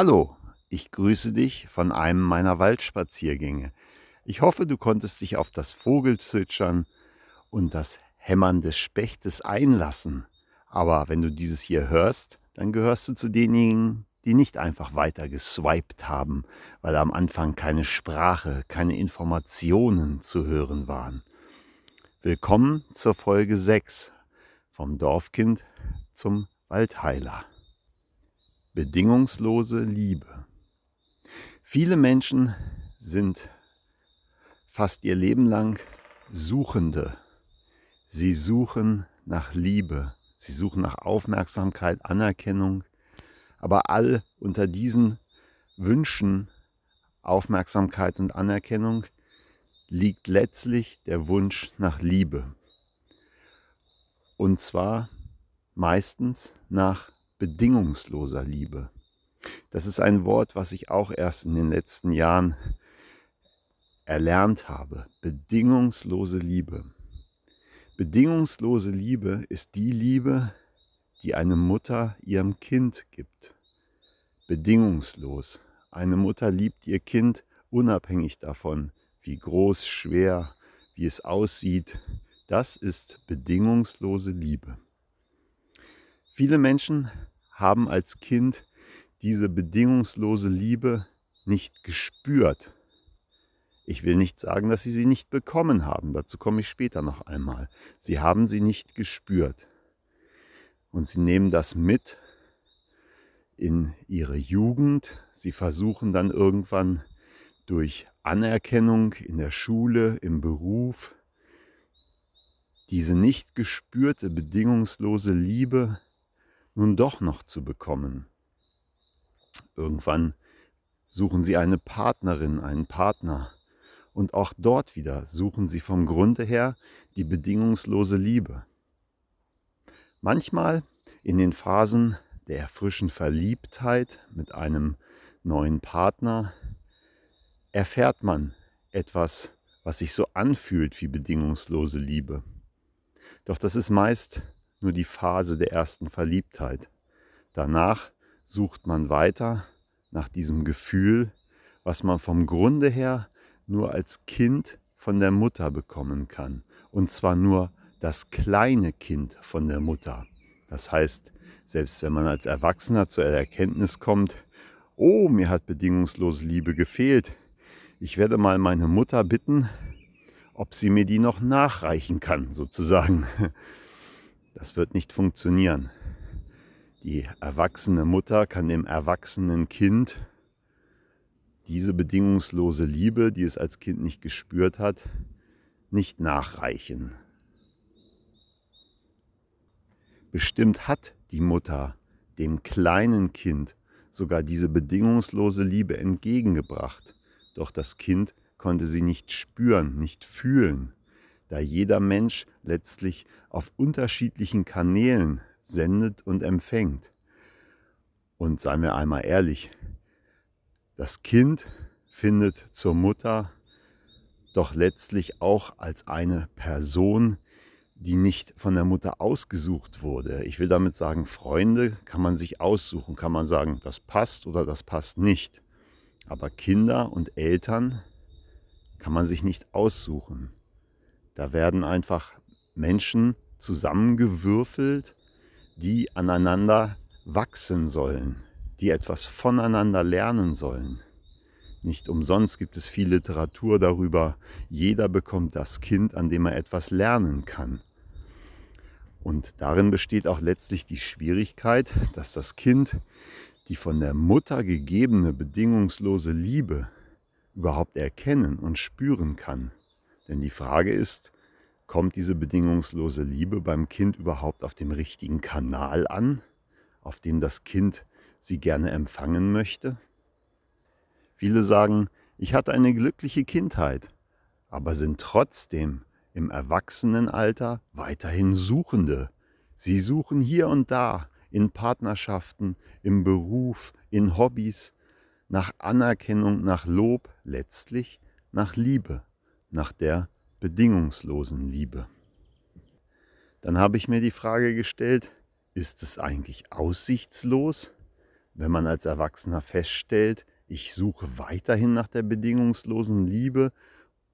Hallo, ich grüße dich von einem meiner Waldspaziergänge. Ich hoffe, du konntest dich auf das Vogelzwitschern und das Hämmern des Spechtes einlassen. Aber wenn du dieses hier hörst, dann gehörst du zu denjenigen, die nicht einfach weiter geswiped haben, weil am Anfang keine Sprache, keine Informationen zu hören waren. Willkommen zur Folge 6 vom Dorfkind zum Waldheiler. Bedingungslose Liebe. Viele Menschen sind fast ihr Leben lang Suchende. Sie suchen nach Liebe, sie suchen nach Aufmerksamkeit, Anerkennung, aber all unter diesen Wünschen, Aufmerksamkeit und Anerkennung liegt letztlich der Wunsch nach Liebe. Und zwar meistens nach bedingungsloser Liebe. Das ist ein Wort, was ich auch erst in den letzten Jahren erlernt habe. Bedingungslose Liebe. Bedingungslose Liebe ist die Liebe, die eine Mutter ihrem Kind gibt. Bedingungslos. Eine Mutter liebt ihr Kind unabhängig davon, wie groß, schwer, wie es aussieht. Das ist bedingungslose Liebe. Viele Menschen haben als Kind diese bedingungslose Liebe nicht gespürt. Ich will nicht sagen, dass sie sie nicht bekommen haben, dazu komme ich später noch einmal. Sie haben sie nicht gespürt. Und sie nehmen das mit in ihre Jugend. Sie versuchen dann irgendwann durch Anerkennung in der Schule, im Beruf, diese nicht gespürte bedingungslose Liebe nun doch noch zu bekommen. Irgendwann suchen sie eine Partnerin, einen Partner. Und auch dort wieder suchen sie vom Grunde her die bedingungslose Liebe. Manchmal in den Phasen der frischen Verliebtheit mit einem neuen Partner erfährt man etwas, was sich so anfühlt wie bedingungslose Liebe. Doch das ist meist nur die Phase der ersten Verliebtheit. Danach sucht man weiter nach diesem Gefühl, was man vom Grunde her nur als Kind von der Mutter bekommen kann. Und zwar nur das kleine Kind von der Mutter. Das heißt, selbst wenn man als Erwachsener zur Erkenntnis kommt, oh, mir hat bedingungslose Liebe gefehlt, ich werde mal meine Mutter bitten, ob sie mir die noch nachreichen kann, sozusagen. Das wird nicht funktionieren. Die erwachsene Mutter kann dem erwachsenen Kind diese bedingungslose Liebe, die es als Kind nicht gespürt hat, nicht nachreichen. Bestimmt hat die Mutter dem kleinen Kind sogar diese bedingungslose Liebe entgegengebracht, doch das Kind konnte sie nicht spüren, nicht fühlen da jeder Mensch letztlich auf unterschiedlichen Kanälen sendet und empfängt. Und seien wir einmal ehrlich, das Kind findet zur Mutter doch letztlich auch als eine Person, die nicht von der Mutter ausgesucht wurde. Ich will damit sagen, Freunde kann man sich aussuchen, kann man sagen, das passt oder das passt nicht. Aber Kinder und Eltern kann man sich nicht aussuchen. Da werden einfach Menschen zusammengewürfelt, die aneinander wachsen sollen, die etwas voneinander lernen sollen. Nicht umsonst gibt es viel Literatur darüber, jeder bekommt das Kind, an dem er etwas lernen kann. Und darin besteht auch letztlich die Schwierigkeit, dass das Kind die von der Mutter gegebene bedingungslose Liebe überhaupt erkennen und spüren kann. Denn die Frage ist, kommt diese bedingungslose Liebe beim Kind überhaupt auf dem richtigen Kanal an, auf dem das Kind sie gerne empfangen möchte? Viele sagen, ich hatte eine glückliche Kindheit, aber sind trotzdem im Erwachsenenalter weiterhin Suchende. Sie suchen hier und da in Partnerschaften, im Beruf, in Hobbys, nach Anerkennung, nach Lob, letztlich nach Liebe, nach der bedingungslosen Liebe. Dann habe ich mir die Frage gestellt, ist es eigentlich aussichtslos, Wenn man als Erwachsener feststellt, ich suche weiterhin nach der bedingungslosen Liebe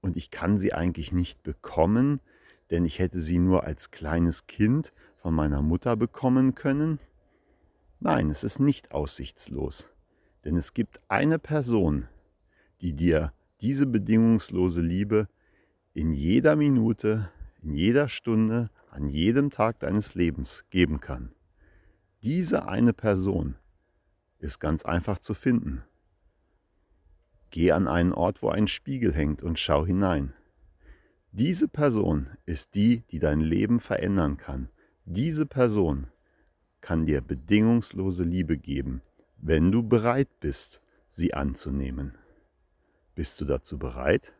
und ich kann sie eigentlich nicht bekommen, denn ich hätte sie nur als kleines Kind von meiner Mutter bekommen können? Nein, es ist nicht aussichtslos, denn es gibt eine Person, die dir diese bedingungslose Liebe in jeder Minute, in jeder Stunde, an jedem Tag deines Lebens geben kann. Diese eine Person ist ganz einfach zu finden. Geh an einen Ort, wo ein Spiegel hängt und schau hinein. Diese Person ist die, die dein Leben verändern kann. Diese Person kann dir bedingungslose Liebe geben, wenn du bereit bist, sie anzunehmen. Bist du dazu bereit?